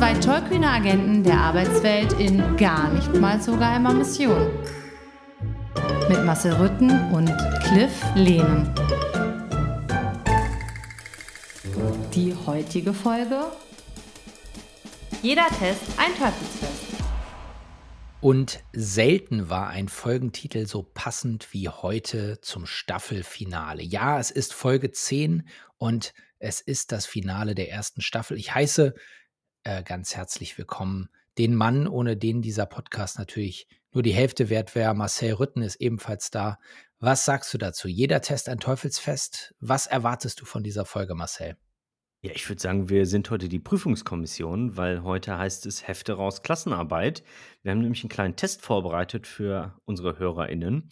Zwei tollkühne Agenten der Arbeitswelt in gar nicht mal so geheimer Mission. Mit Marcel Rütten und Cliff Lehnen. Die heutige Folge? Jeder Test ein Teufelsfest. Und selten war ein Folgentitel so passend wie heute zum Staffelfinale. Ja, es ist Folge 10 und es ist das Finale der ersten Staffel. Ich heiße äh, ganz herzlich willkommen. Den Mann, ohne den dieser Podcast natürlich nur die Hälfte wert wäre, Marcel Rütten ist ebenfalls da. Was sagst du dazu? Jeder Test ein Teufelsfest. Was erwartest du von dieser Folge, Marcel? Ja, ich würde sagen, wir sind heute die Prüfungskommission, weil heute heißt es Hefte raus Klassenarbeit. Wir haben nämlich einen kleinen Test vorbereitet für unsere HörerInnen.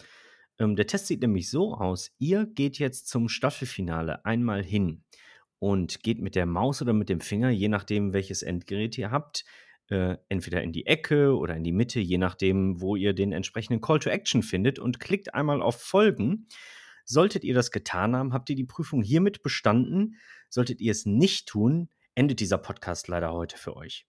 Ähm, der Test sieht nämlich so aus: Ihr geht jetzt zum Staffelfinale einmal hin und geht mit der Maus oder mit dem Finger, je nachdem, welches Endgerät ihr habt, äh, entweder in die Ecke oder in die Mitte, je nachdem, wo ihr den entsprechenden Call to Action findet und klickt einmal auf Folgen. Solltet ihr das getan haben, habt ihr die Prüfung hiermit bestanden. Solltet ihr es nicht tun, endet dieser Podcast leider heute für euch.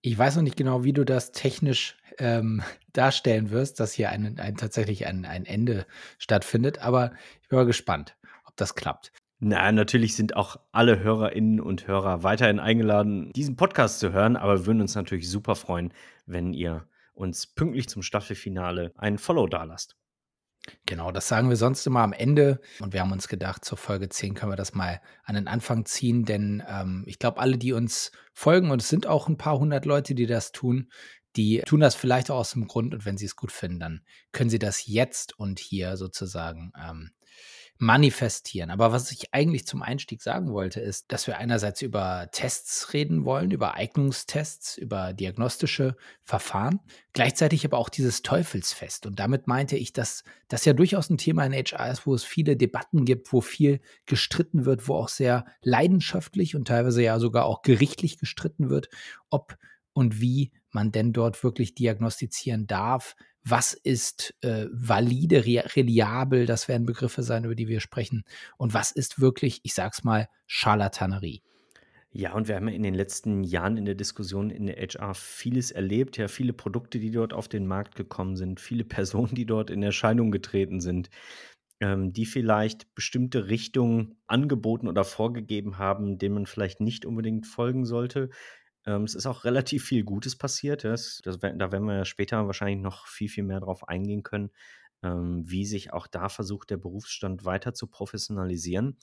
Ich weiß noch nicht genau, wie du das technisch ähm, darstellen wirst, dass hier ein, ein tatsächlich ein, ein Ende stattfindet, aber ich bin mal gespannt, ob das klappt. Na, natürlich sind auch alle Hörerinnen und Hörer weiterhin eingeladen, diesen Podcast zu hören, aber wir würden uns natürlich super freuen, wenn ihr uns pünktlich zum Staffelfinale einen Follow dalasst. Genau, das sagen wir sonst immer am Ende. Und wir haben uns gedacht, zur Folge 10 können wir das mal an den Anfang ziehen, denn ähm, ich glaube, alle, die uns folgen, und es sind auch ein paar hundert Leute, die das tun, die tun das vielleicht auch aus dem Grund, und wenn sie es gut finden, dann können sie das jetzt und hier sozusagen ähm, manifestieren. Aber was ich eigentlich zum Einstieg sagen wollte, ist, dass wir einerseits über Tests reden wollen, über Eignungstests, über diagnostische Verfahren, gleichzeitig aber auch dieses Teufelsfest. Und damit meinte ich, dass das ja durchaus ein Thema in HR ist, wo es viele Debatten gibt, wo viel gestritten wird, wo auch sehr leidenschaftlich und teilweise ja sogar auch gerichtlich gestritten wird, ob und wie man denn dort wirklich diagnostizieren darf, was ist äh, valide, reliabel, das werden Begriffe sein, über die wir sprechen, und was ist wirklich, ich sag's mal, Charlatanerie. Ja, und wir haben in den letzten Jahren in der Diskussion in der HR vieles erlebt, ja, viele Produkte, die dort auf den Markt gekommen sind, viele Personen, die dort in Erscheinung getreten sind, ähm, die vielleicht bestimmte Richtungen angeboten oder vorgegeben haben, denen man vielleicht nicht unbedingt folgen sollte. Ähm, es ist auch relativ viel Gutes passiert. Das, das, da werden wir später wahrscheinlich noch viel, viel mehr drauf eingehen können, ähm, wie sich auch da versucht, der Berufsstand weiter zu professionalisieren.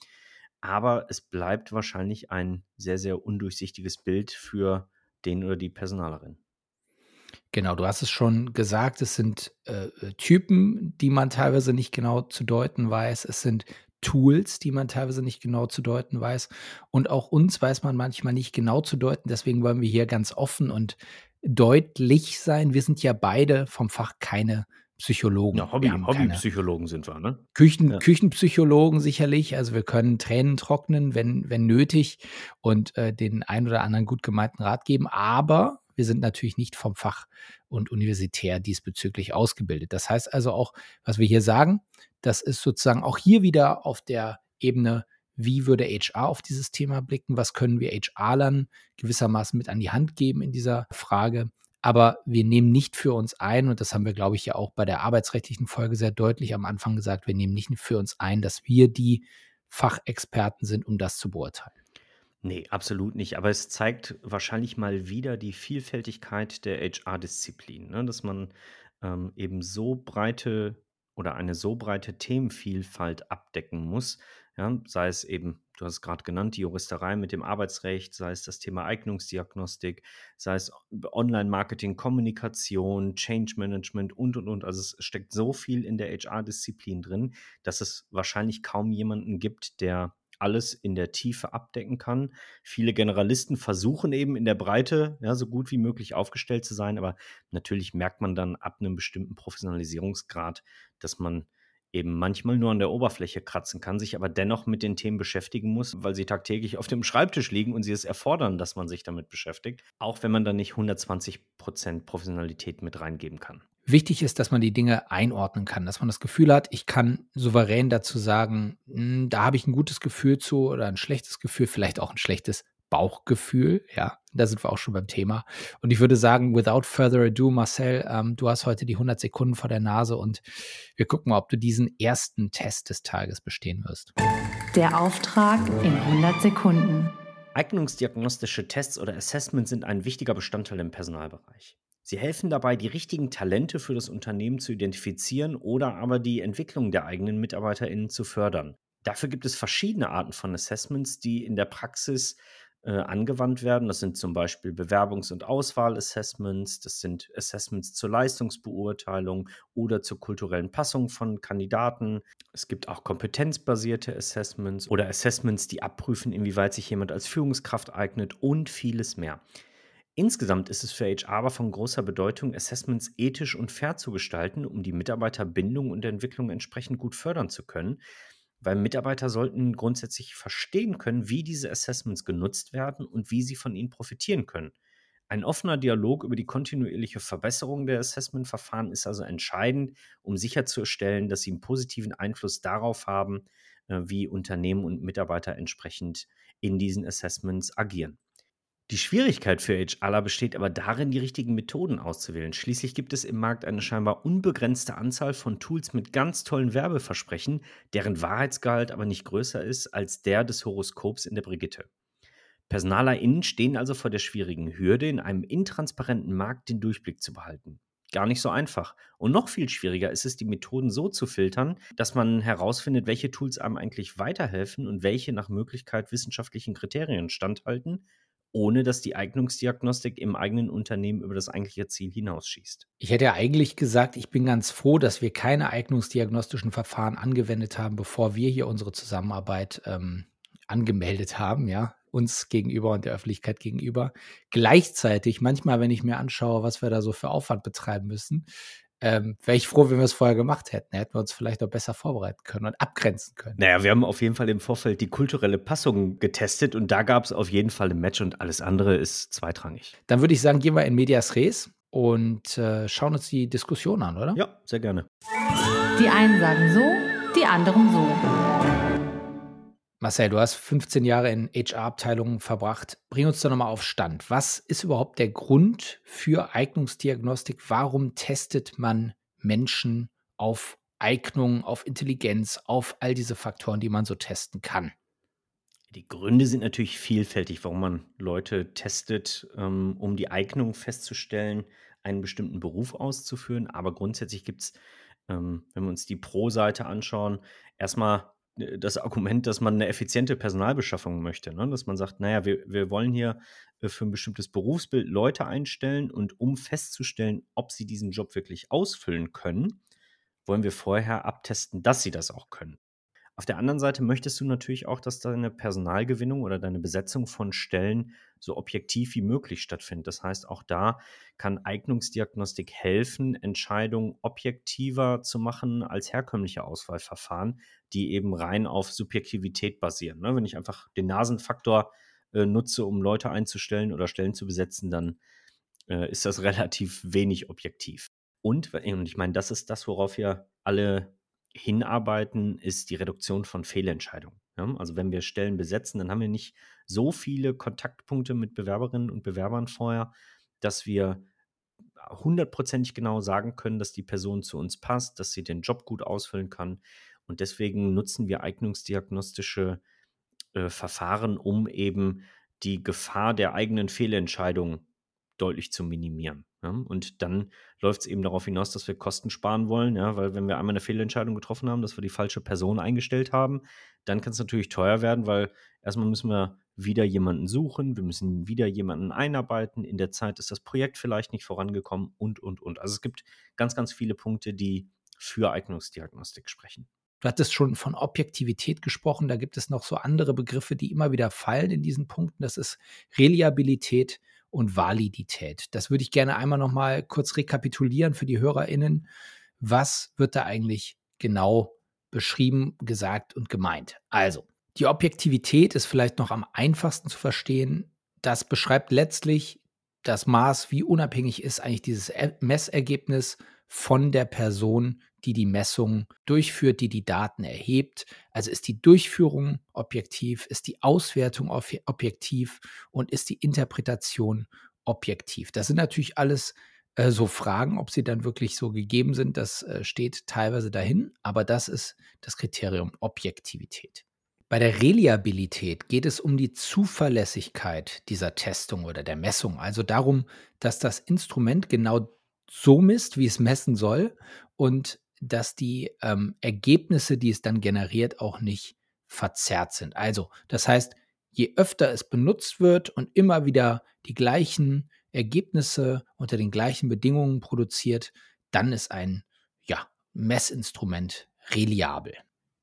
Aber es bleibt wahrscheinlich ein sehr, sehr undurchsichtiges Bild für den oder die Personalerin. Genau, du hast es schon gesagt, es sind äh, Typen, die man teilweise nicht genau zu deuten weiß. Es sind Tools, die man teilweise nicht genau zu deuten weiß. Und auch uns weiß man manchmal nicht genau zu deuten. Deswegen wollen wir hier ganz offen und deutlich sein. Wir sind ja beide vom Fach keine Psychologen. Ja, Hobby, Hobbypsychologen sind wir, ne? Küchen, ja. Küchenpsychologen sicherlich. Also wir können Tränen trocknen, wenn, wenn nötig und äh, den ein oder anderen gut gemeinten Rat geben. Aber wir sind natürlich nicht vom Fach und universitär diesbezüglich ausgebildet. Das heißt also auch, was wir hier sagen, das ist sozusagen auch hier wieder auf der Ebene, wie würde HR auf dieses Thema blicken? Was können wir HR-Lern gewissermaßen mit an die Hand geben in dieser Frage? Aber wir nehmen nicht für uns ein, und das haben wir, glaube ich, ja auch bei der arbeitsrechtlichen Folge sehr deutlich am Anfang gesagt, wir nehmen nicht für uns ein, dass wir die Fachexperten sind, um das zu beurteilen. Nee, absolut nicht. Aber es zeigt wahrscheinlich mal wieder die Vielfältigkeit der HR-Disziplin, ne? dass man ähm, eben so breite oder eine so breite Themenvielfalt abdecken muss. Ja? Sei es eben, du hast es gerade genannt, die Juristerei mit dem Arbeitsrecht, sei es das Thema Eignungsdiagnostik, sei es Online-Marketing, Kommunikation, Change Management und, und, und. Also es steckt so viel in der HR-Disziplin drin, dass es wahrscheinlich kaum jemanden gibt, der alles in der Tiefe abdecken kann. Viele Generalisten versuchen eben in der Breite ja, so gut wie möglich aufgestellt zu sein, aber natürlich merkt man dann ab einem bestimmten Professionalisierungsgrad, dass man eben manchmal nur an der Oberfläche kratzen kann, sich aber dennoch mit den Themen beschäftigen muss, weil sie tagtäglich auf dem Schreibtisch liegen und sie es erfordern, dass man sich damit beschäftigt, auch wenn man da nicht 120 Prozent Professionalität mit reingeben kann. Wichtig ist, dass man die Dinge einordnen kann, dass man das Gefühl hat, ich kann souverän dazu sagen, hm, da habe ich ein gutes Gefühl zu oder ein schlechtes Gefühl, vielleicht auch ein schlechtes Bauchgefühl. Ja, da sind wir auch schon beim Thema. Und ich würde sagen, without further ado, Marcel, ähm, du hast heute die 100 Sekunden vor der Nase und wir gucken mal, ob du diesen ersten Test des Tages bestehen wirst. Der Auftrag in 100 Sekunden. Eignungsdiagnostische Tests oder Assessments sind ein wichtiger Bestandteil im Personalbereich. Sie helfen dabei, die richtigen Talente für das Unternehmen zu identifizieren oder aber die Entwicklung der eigenen MitarbeiterInnen zu fördern. Dafür gibt es verschiedene Arten von Assessments, die in der Praxis äh, angewandt werden. Das sind zum Beispiel Bewerbungs- und Auswahlassessments, das sind Assessments zur Leistungsbeurteilung oder zur kulturellen Passung von Kandidaten. Es gibt auch kompetenzbasierte Assessments oder Assessments, die abprüfen, inwieweit sich jemand als Führungskraft eignet und vieles mehr. Insgesamt ist es für HR aber von großer Bedeutung, Assessments ethisch und fair zu gestalten, um die Mitarbeiterbindung und Entwicklung entsprechend gut fördern zu können. Weil Mitarbeiter sollten grundsätzlich verstehen können, wie diese Assessments genutzt werden und wie sie von ihnen profitieren können. Ein offener Dialog über die kontinuierliche Verbesserung der Assessment-Verfahren ist also entscheidend, um sicherzustellen, dass sie einen positiven Einfluss darauf haben, äh, wie Unternehmen und Mitarbeiter entsprechend in diesen Assessments agieren. Die Schwierigkeit für HRler besteht aber darin, die richtigen Methoden auszuwählen. Schließlich gibt es im Markt eine scheinbar unbegrenzte Anzahl von Tools mit ganz tollen Werbeversprechen, deren Wahrheitsgehalt aber nicht größer ist als der des Horoskops in der Brigitte. PersonalerInnen stehen also vor der schwierigen Hürde, in einem intransparenten Markt den Durchblick zu behalten. Gar nicht so einfach. Und noch viel schwieriger ist es, die Methoden so zu filtern, dass man herausfindet, welche Tools einem eigentlich weiterhelfen und welche nach Möglichkeit wissenschaftlichen Kriterien standhalten ohne dass die Eignungsdiagnostik im eigenen Unternehmen über das eigentliche Ziel hinausschießt. Ich hätte ja eigentlich gesagt, ich bin ganz froh, dass wir keine eignungsdiagnostischen Verfahren angewendet haben, bevor wir hier unsere Zusammenarbeit ähm, angemeldet haben, ja, uns gegenüber und der Öffentlichkeit gegenüber. Gleichzeitig, manchmal, wenn ich mir anschaue, was wir da so für Aufwand betreiben müssen, ähm, wäre ich froh, wenn wir es vorher gemacht hätten. Hätten wir uns vielleicht auch besser vorbereiten können und abgrenzen können. Naja, wir haben auf jeden Fall im Vorfeld die kulturelle Passung getestet und da gab es auf jeden Fall ein Match und alles andere ist zweitrangig. Dann würde ich sagen, gehen wir in Medias Res und äh, schauen uns die Diskussion an, oder? Ja, sehr gerne. Die einen sagen so, die anderen so. Marcel, du hast 15 Jahre in HR-Abteilungen verbracht. Bring uns doch nochmal auf Stand. Was ist überhaupt der Grund für Eignungsdiagnostik? Warum testet man Menschen auf Eignung, auf Intelligenz, auf all diese Faktoren, die man so testen kann? Die Gründe sind natürlich vielfältig, warum man Leute testet, ähm, um die Eignung festzustellen, einen bestimmten Beruf auszuführen. Aber grundsätzlich gibt es, ähm, wenn wir uns die Pro-Seite anschauen, erstmal das Argument, dass man eine effiziente Personalbeschaffung möchte. Ne? Dass man sagt, naja, wir, wir wollen hier äh, für ein bestimmtes Berufsbild Leute einstellen und um festzustellen, ob sie diesen Job wirklich ausfüllen können, wollen wir vorher abtesten, dass sie das auch können. Auf der anderen Seite möchtest du natürlich auch, dass deine Personalgewinnung oder deine Besetzung von Stellen so objektiv wie möglich stattfindet. Das heißt, auch da kann Eignungsdiagnostik helfen, Entscheidungen objektiver zu machen als herkömmliche Auswahlverfahren, die eben rein auf Subjektivität basieren. Ne? Wenn ich einfach den Nasenfaktor äh, nutze, um Leute einzustellen oder Stellen zu besetzen, dann äh, ist das relativ wenig objektiv. Und, und ich meine, das ist das, worauf wir alle hinarbeiten, ist die Reduktion von Fehlentscheidungen. Ja, also wenn wir Stellen besetzen, dann haben wir nicht so viele Kontaktpunkte mit Bewerberinnen und Bewerbern vorher, dass wir hundertprozentig genau sagen können, dass die Person zu uns passt, dass sie den Job gut ausfüllen kann. Und deswegen nutzen wir eignungsdiagnostische äh, Verfahren, um eben die Gefahr der eigenen Fehlentscheidung deutlich zu minimieren. Ja? Und dann läuft es eben darauf hinaus, dass wir Kosten sparen wollen, ja? weil wenn wir einmal eine Fehlentscheidung getroffen haben, dass wir die falsche Person eingestellt haben, dann kann es natürlich teuer werden, weil erstmal müssen wir wieder jemanden suchen, wir müssen wieder jemanden einarbeiten, in der Zeit ist das Projekt vielleicht nicht vorangekommen und, und, und. Also es gibt ganz, ganz viele Punkte, die für Eignungsdiagnostik sprechen. Du hattest schon von Objektivität gesprochen. Da gibt es noch so andere Begriffe, die immer wieder fallen in diesen Punkten. Das ist Reliabilität und Validität. Das würde ich gerne einmal noch mal kurz rekapitulieren für die HörerInnen. Was wird da eigentlich genau beschrieben, gesagt und gemeint? Also, die Objektivität ist vielleicht noch am einfachsten zu verstehen. Das beschreibt letztlich das Maß, wie unabhängig ist eigentlich dieses Messergebnis von der Person, die die Messung durchführt, die die Daten erhebt. Also ist die Durchführung objektiv, ist die Auswertung objektiv und ist die Interpretation objektiv. Das sind natürlich alles äh, so Fragen, ob sie dann wirklich so gegeben sind, das äh, steht teilweise dahin, aber das ist das Kriterium Objektivität. Bei der Reliabilität geht es um die Zuverlässigkeit dieser Testung oder der Messung, also darum, dass das Instrument genau so misst, wie es messen soll und dass die ähm, Ergebnisse, die es dann generiert, auch nicht verzerrt sind. Also, das heißt, je öfter es benutzt wird und immer wieder die gleichen Ergebnisse unter den gleichen Bedingungen produziert, dann ist ein ja, Messinstrument reliabel.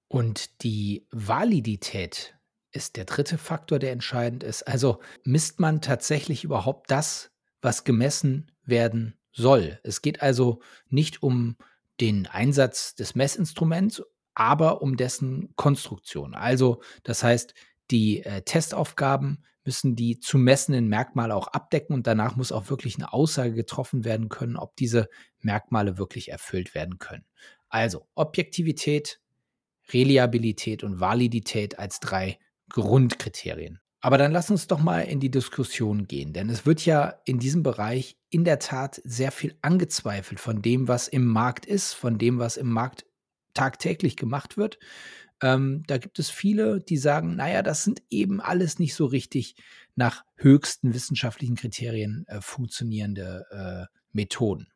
Und die Validität ist der dritte Faktor, der entscheidend ist. Also misst man tatsächlich überhaupt das, was gemessen werden soll. Es geht also nicht um den Einsatz des Messinstruments, aber um dessen Konstruktion. Also das heißt, die äh, Testaufgaben müssen die zu messenden Merkmale auch abdecken und danach muss auch wirklich eine Aussage getroffen werden können, ob diese Merkmale wirklich erfüllt werden können. Also Objektivität, Reliabilität und Validität als drei Grundkriterien. Aber dann lass uns doch mal in die Diskussion gehen, denn es wird ja in diesem Bereich in der Tat sehr viel angezweifelt von dem, was im Markt ist, von dem, was im Markt tagtäglich gemacht wird. Ähm, da gibt es viele, die sagen, naja, das sind eben alles nicht so richtig nach höchsten wissenschaftlichen Kriterien äh, funktionierende äh, Methoden.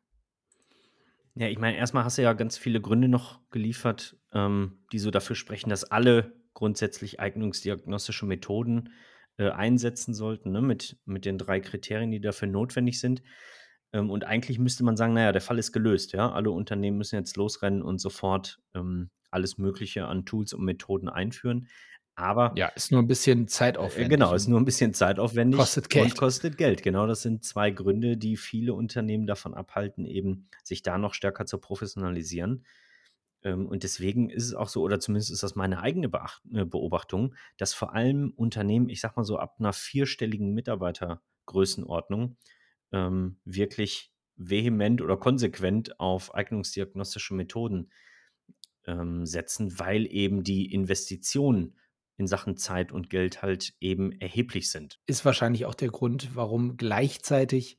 Ja, ich meine, erstmal hast du ja ganz viele Gründe noch geliefert, ähm, die so dafür sprechen, dass alle grundsätzlich eignungsdiagnostische Methoden äh, einsetzen sollten, ne, mit, mit den drei Kriterien, die dafür notwendig sind. Ähm, und eigentlich müsste man sagen, naja, der Fall ist gelöst, ja. Alle Unternehmen müssen jetzt losrennen und sofort ähm, alles Mögliche an Tools und Methoden einführen. Aber ja, ist nur ein bisschen äh, zeitaufwendig. Genau, ist nur ein bisschen zeitaufwendig kostet Geld. und kostet Geld. Genau, das sind zwei Gründe, die viele Unternehmen davon abhalten, eben sich da noch stärker zu professionalisieren. Ähm, und deswegen ist es auch so, oder zumindest ist das meine eigene äh, Beobachtung, dass vor allem Unternehmen, ich sag mal so ab einer vierstelligen Mitarbeitergrößenordnung, ähm, wirklich vehement oder konsequent auf eignungsdiagnostische Methoden ähm, setzen, weil eben die Investitionen in Sachen Zeit und Geld halt eben erheblich sind. Ist wahrscheinlich auch der Grund, warum gleichzeitig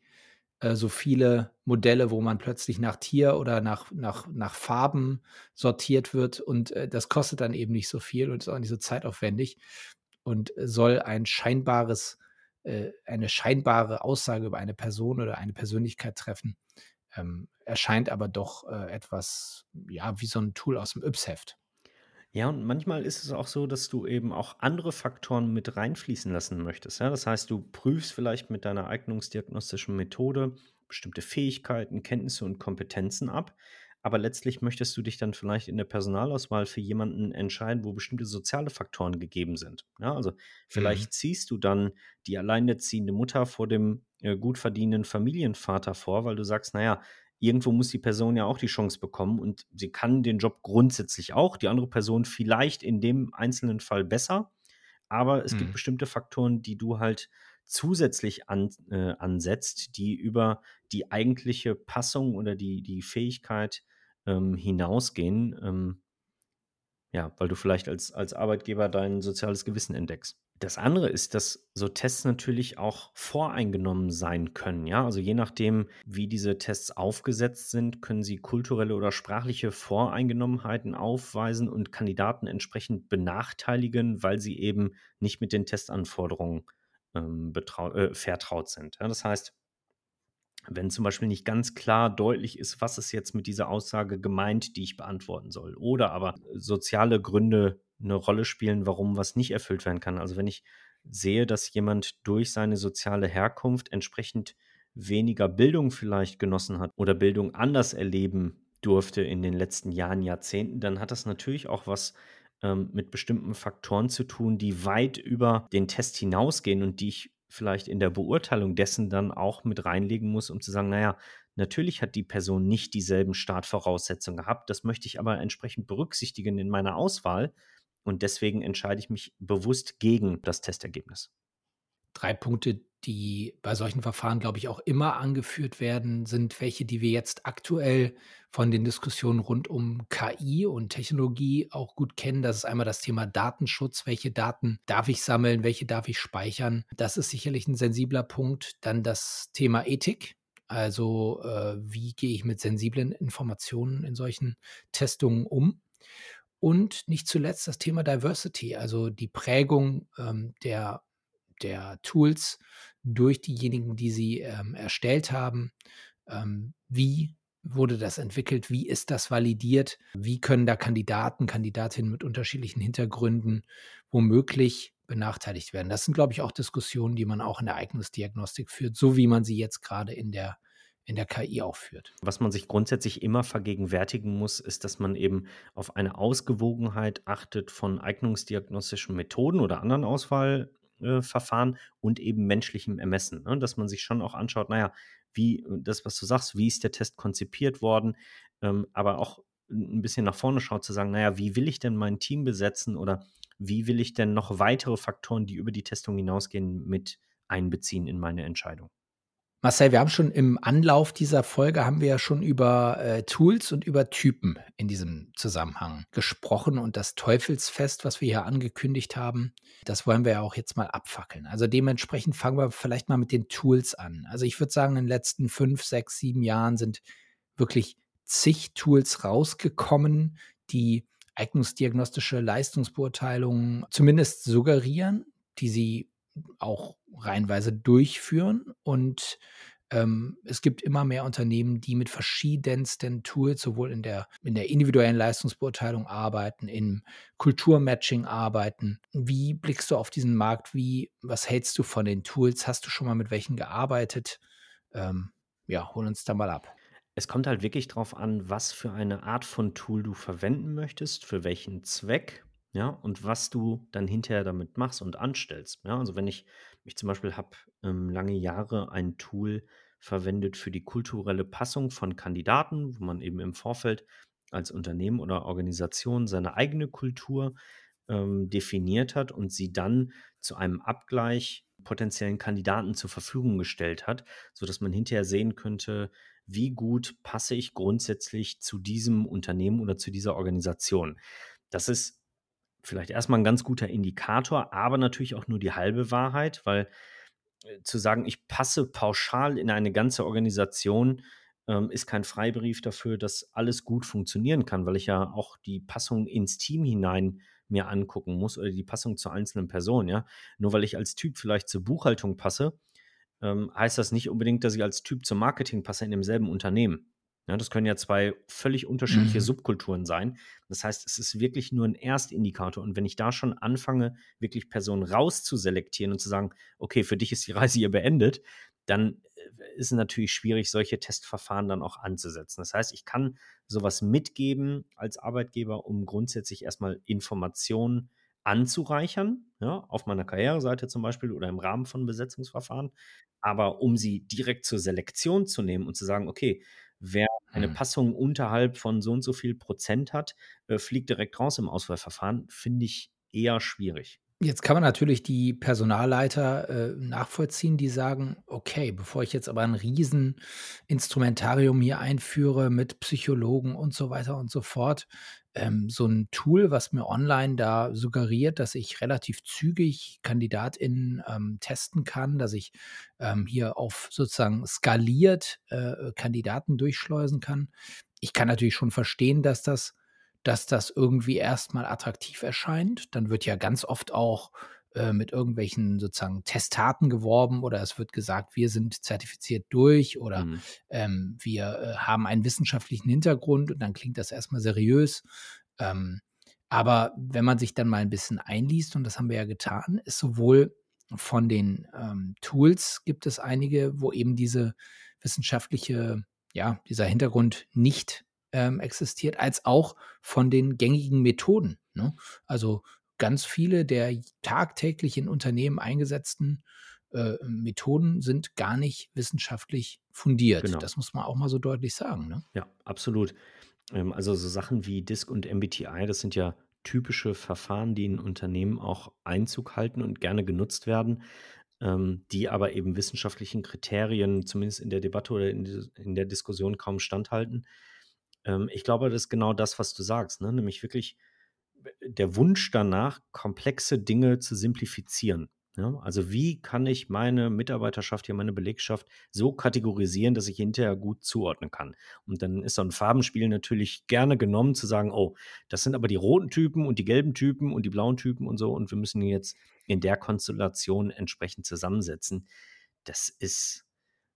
äh, so viele Modelle, wo man plötzlich nach Tier oder nach, nach, nach Farben sortiert wird und äh, das kostet dann eben nicht so viel und ist auch nicht so zeitaufwendig und soll ein scheinbares, äh, eine scheinbare Aussage über eine Person oder eine Persönlichkeit treffen. Ähm, erscheint aber doch äh, etwas, ja, wie so ein Tool aus dem Yps-Heft. Ja, und manchmal ist es auch so, dass du eben auch andere Faktoren mit reinfließen lassen möchtest. Ja? Das heißt, du prüfst vielleicht mit deiner eignungsdiagnostischen Methode bestimmte Fähigkeiten, Kenntnisse und Kompetenzen ab. Aber letztlich möchtest du dich dann vielleicht in der Personalauswahl für jemanden entscheiden, wo bestimmte soziale Faktoren gegeben sind. Ja, also vielleicht mhm. ziehst du dann die alleinerziehende Mutter vor dem äh, gut verdienenden Familienvater vor, weil du sagst, naja, irgendwo muss die Person ja auch die Chance bekommen und sie kann den Job grundsätzlich auch, die andere Person vielleicht in dem einzelnen Fall besser, aber es mhm. gibt bestimmte Faktoren, die du halt zusätzlich an, äh, ansetzt, die über die eigentliche Passung oder die, die Fähigkeit ähm, hinausgehen, ähm, ja, weil du vielleicht als, als Arbeitgeber dein soziales Gewissen entdeckst. Das andere ist, dass so Tests natürlich auch voreingenommen sein können. Ja, also je nachdem, wie diese Tests aufgesetzt sind, können sie kulturelle oder sprachliche Voreingenommenheiten aufweisen und Kandidaten entsprechend benachteiligen, weil sie eben nicht mit den Testanforderungen ähm, äh, vertraut sind. Ja, das heißt, wenn zum Beispiel nicht ganz klar deutlich ist, was ist jetzt mit dieser Aussage gemeint, die ich beantworten soll, oder aber soziale Gründe eine Rolle spielen, warum was nicht erfüllt werden kann. Also wenn ich sehe, dass jemand durch seine soziale Herkunft entsprechend weniger Bildung vielleicht genossen hat oder Bildung anders erleben durfte in den letzten Jahren, Jahrzehnten, dann hat das natürlich auch was ähm, mit bestimmten Faktoren zu tun, die weit über den Test hinausgehen und die ich vielleicht in der Beurteilung dessen dann auch mit reinlegen muss, um zu sagen, naja, natürlich hat die Person nicht dieselben Startvoraussetzungen gehabt, das möchte ich aber entsprechend berücksichtigen in meiner Auswahl und deswegen entscheide ich mich bewusst gegen das Testergebnis. Drei Punkte, die bei solchen Verfahren, glaube ich, auch immer angeführt werden, sind welche, die wir jetzt aktuell von den Diskussionen rund um KI und Technologie auch gut kennen. Das ist einmal das Thema Datenschutz. Welche Daten darf ich sammeln? Welche darf ich speichern? Das ist sicherlich ein sensibler Punkt. Dann das Thema Ethik. Also äh, wie gehe ich mit sensiblen Informationen in solchen Testungen um? Und nicht zuletzt das Thema Diversity, also die Prägung ähm, der, der Tools durch diejenigen, die sie ähm, erstellt haben. Ähm, wie wurde das entwickelt? Wie ist das validiert? Wie können da Kandidaten, Kandidatinnen mit unterschiedlichen Hintergründen womöglich benachteiligt werden? Das sind, glaube ich, auch Diskussionen, die man auch in der Eignungsdiagnostik führt, so wie man sie jetzt gerade in der in der KI auch führt. Was man sich grundsätzlich immer vergegenwärtigen muss, ist, dass man eben auf eine Ausgewogenheit achtet von eignungsdiagnostischen Methoden oder anderen Auswahl, äh, Verfahren und eben menschlichem Ermessen. Ne? Dass man sich schon auch anschaut, naja, wie das, was du sagst, wie ist der Test konzipiert worden, ähm, aber auch ein bisschen nach vorne schaut, zu sagen, naja, wie will ich denn mein Team besetzen oder wie will ich denn noch weitere Faktoren, die über die Testung hinausgehen, mit einbeziehen in meine Entscheidung? Marcel, wir haben schon im Anlauf dieser Folge haben wir ja schon über äh, Tools und über Typen in diesem Zusammenhang gesprochen und das Teufelsfest, was wir hier angekündigt haben, das wollen wir ja auch jetzt mal abfackeln. Also dementsprechend fangen wir vielleicht mal mit den Tools an. Also ich würde sagen, in den letzten fünf, sechs, sieben Jahren sind wirklich zig Tools rausgekommen, die eignungsdiagnostische Leistungsbeurteilungen zumindest suggerieren, die sie auch reihenweise durchführen. Und ähm, es gibt immer mehr Unternehmen, die mit verschiedensten Tools sowohl in der, in der individuellen Leistungsbeurteilung arbeiten, im Kulturmatching arbeiten. Wie blickst du auf diesen Markt? Wie, was hältst du von den Tools? Hast du schon mal mit welchen gearbeitet? Ähm, ja, hol uns da mal ab. Es kommt halt wirklich darauf an, was für eine Art von Tool du verwenden möchtest, für welchen Zweck ja, und was du dann hinterher damit machst und anstellst. Ja, also wenn ich ich zum Beispiel habe ähm, lange Jahre ein Tool verwendet für die kulturelle Passung von Kandidaten, wo man eben im Vorfeld als Unternehmen oder Organisation seine eigene Kultur ähm, definiert hat und sie dann zu einem Abgleich potenziellen Kandidaten zur Verfügung gestellt hat, sodass man hinterher sehen könnte, wie gut passe ich grundsätzlich zu diesem Unternehmen oder zu dieser Organisation. Das ist vielleicht erstmal ein ganz guter Indikator, aber natürlich auch nur die halbe Wahrheit, weil äh, zu sagen, ich passe pauschal in eine ganze Organisation, ähm, ist kein Freibrief dafür, dass alles gut funktionieren kann, weil ich ja auch die Passung ins Team hinein mir angucken muss oder die Passung zur einzelnen Person, ja. Nur weil ich als Typ vielleicht zur Buchhaltung passe, ähm, heißt das nicht unbedingt, dass ich als Typ zum Marketing passe in demselben Unternehmen. Ja, das können ja zwei völlig unterschiedliche mhm. Subkulturen sein. Das heißt, es ist wirklich nur ein Erstindikator. Und wenn ich da schon anfange, wirklich Personen rauszuselektieren und zu sagen, okay, für dich ist die Reise hier beendet, dann äh, ist es natürlich schwierig, solche Testverfahren dann auch anzusetzen. Das heißt, ich kann sowas mitgeben als Arbeitgeber, um grundsätzlich erstmal Informationen anzureichern, ja, auf meiner Karriereseite zum Beispiel oder im Rahmen von Besetzungsverfahren. Aber um sie direkt zur Selektion zu nehmen und zu sagen, okay, wer eine mhm. Passung unterhalb von so und so viel Prozent hat, äh, fliegt direkt raus im Auswahlverfahren, finde ich eher schwierig. Jetzt kann man natürlich die Personalleiter äh, nachvollziehen, die sagen, okay, bevor ich jetzt aber ein Rieseninstrumentarium hier einführe mit Psychologen und so weiter und so fort, ähm, so ein Tool, was mir online da suggeriert, dass ich relativ zügig KandidatInnen ähm, testen kann, dass ich ähm, hier auf sozusagen skaliert äh, Kandidaten durchschleusen kann. Ich kann natürlich schon verstehen, dass das, dass das irgendwie erstmal attraktiv erscheint. Dann wird ja ganz oft auch äh, mit irgendwelchen sozusagen Testaten geworben oder es wird gesagt, wir sind zertifiziert durch oder mhm. ähm, wir äh, haben einen wissenschaftlichen Hintergrund und dann klingt das erstmal seriös. Ähm, aber wenn man sich dann mal ein bisschen einliest, und das haben wir ja getan, ist sowohl von den ähm, Tools gibt es einige, wo eben diese wissenschaftliche, ja, dieser Hintergrund nicht ähm, existiert, als auch von den gängigen Methoden. Ne? Also ganz viele der tagtäglich in Unternehmen eingesetzten äh, Methoden sind gar nicht wissenschaftlich fundiert. Genau. Das muss man auch mal so deutlich sagen. Ne? Ja, absolut. Ähm, also so Sachen wie Disk und MBTI, das sind ja typische Verfahren, die in Unternehmen auch Einzug halten und gerne genutzt werden, ähm, die aber eben wissenschaftlichen Kriterien, zumindest in der Debatte oder in, die, in der Diskussion, kaum standhalten. Ähm, ich glaube, das ist genau das, was du sagst, ne? nämlich wirklich der Wunsch danach, komplexe Dinge zu simplifizieren. Ja, also wie kann ich meine Mitarbeiterschaft hier, meine Belegschaft so kategorisieren, dass ich hinterher gut zuordnen kann? Und dann ist so ein Farbenspiel natürlich gerne genommen, zu sagen, oh, das sind aber die roten Typen und die gelben Typen und die blauen Typen und so und wir müssen jetzt in der Konstellation entsprechend zusammensetzen. Das ist,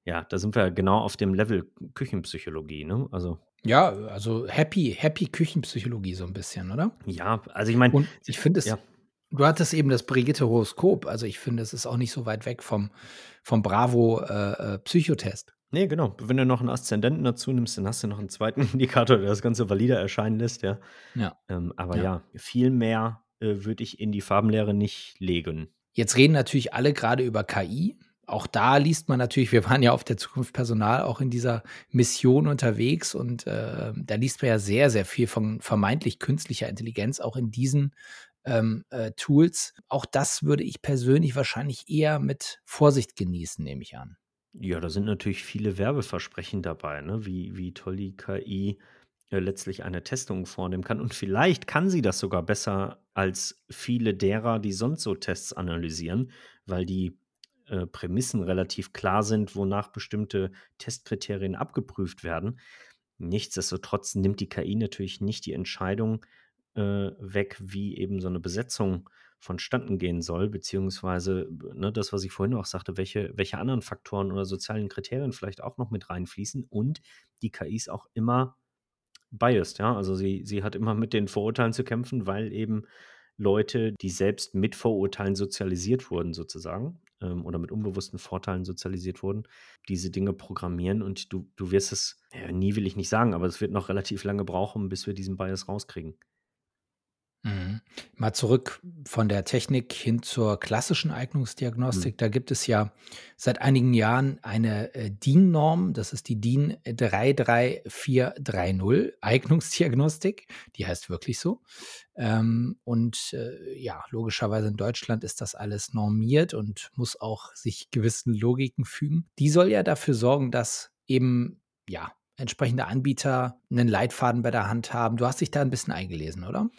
ja, da sind wir genau auf dem Level Küchenpsychologie, ne? Also Ja, also happy, happy Küchenpsychologie so ein bisschen, oder? ja, also ich meine, Und ich finde es, ja, du hattest eben das Brigitte-Horoskop. Also ich finde, es ist auch nicht so weit weg vom, vom Bravo-Psychotest. nee, genau. Wenn du noch einen Aszendenten dazu nimmst, dann hast du noch einen zweiten Indikator, der das Ganze valider erscheinen lässt, ja. ja. Ähm, aber Ja. ja, viel mehr äh, würde ich in die Farbenlehre nicht legen. Jetzt reden natürlich alle gerade über KI. Auch da liest man natürlich, wir waren ja auf der Zukunft Personal auch in dieser Mission unterwegs und äh, da liest man ja sehr, sehr viel von vermeintlich künstlicher Intelligenz, auch in diesen ähm, äh, Tools. Auch das würde ich persönlich wahrscheinlich eher mit Vorsicht genießen, nehme ich an. Ja, da sind natürlich viele Werbeversprechen dabei, ne? wie, wie toll die KI äh, letztlich eine Testung vornehmen kann. Und vielleicht kann sie das sogar besser als viele derer, die sonst so Tests analysieren, weil die äh, Prämissen relativ klar sind, wonach bestimmte Testkriterien abgeprüft werden. Nichtsdestotrotz nimmt die KI natürlich nicht die Entscheidung äh, weg, wie eben so eine Besetzung vonstatten gehen soll, beziehungsweise ne, das, was ich vorhin auch sagte, welche, welche anderen Faktoren oder sozialen Kriterien vielleicht auch noch mit reinfließen. Und die KI ist auch immer biased, ja, also sie, sie hat immer mit den Vorurteilen zu kämpfen, weil eben Leute, die selbst mit Vorurteilen sozialisiert wurden, sozusagen, ähm, oder mit unbewussten Vorteilen sozialisiert wurden, diese Dinge programmieren und du, du wirst es, ja, nie will ich nicht sagen, aber es wird noch relativ lange brauchen, bis wir diesen Bias rauskriegen. Mhm. Mal zurück von der Technik hin zur klassischen. Eignungsdiagnostik. Da gibt es ja seit einigen Jahren eine äh, DIN-Norm, das ist die DIN 33430 Eignungsdiagnostik, die heißt wirklich so. Ähm, und äh, ja, logischerweise in Deutschland ist das alles normiert und muss auch sich gewissen Logiken fügen. Die soll ja dafür sorgen, dass eben ja entsprechende Anbieter einen Leitfaden bei der Hand haben. Du hast dich da ein bisschen eingelesen, oder?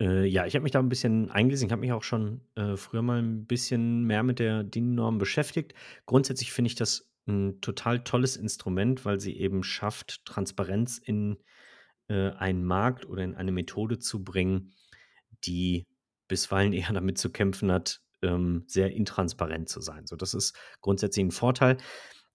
Äh, ja, ich habe mich da ein bisschen eingelesen. Ich habe mich auch schon äh, früher mal ein bisschen mehr mit der DIN-Norm beschäftigt. Grundsätzlich finde ich das ein total tolles Instrument, weil sie eben schafft, Transparenz in äh, einen Markt oder in eine Methode zu bringen, die bisweilen eher damit zu kämpfen hat, ähm, sehr intransparent zu sein. So, das ist grundsätzlich ein Vorteil.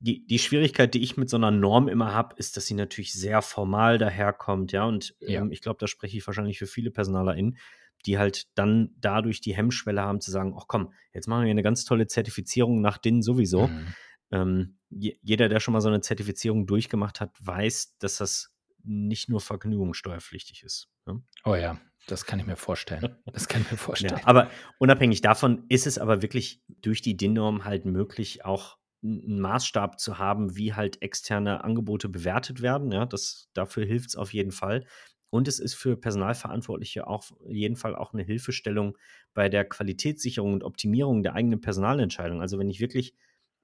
Die, die Schwierigkeit, die ich mit so einer Norm immer habe, ist, dass sie natürlich sehr formal daherkommt, ja. Und Ja. ähm, ich glaube, da spreche ich wahrscheinlich für viele PersonalerInnen, die halt dann dadurch die Hemmschwelle haben zu sagen, ach komm, jetzt machen wir eine ganz tolle Zertifizierung nach DIN sowieso. Mhm. Ähm, je, jeder, der schon mal so eine Zertifizierung durchgemacht hat, weiß, dass das nicht nur vergnügungssteuerpflichtig ist. Ne? Oh ja, das kann ich mir vorstellen. Das kann ich mir Ja, vorstellen. aber unabhängig davon ist es aber wirklich durch die DIN-Norm halt möglich, auch einen Maßstab zu haben, wie halt externe Angebote bewertet werden. Ja, das, dafür hilft es auf jeden Fall. Und es ist für Personalverantwortliche auf jeden Fall auch eine Hilfestellung bei der Qualitätssicherung und Optimierung der eigenen Personalentscheidung. Also wenn ich wirklich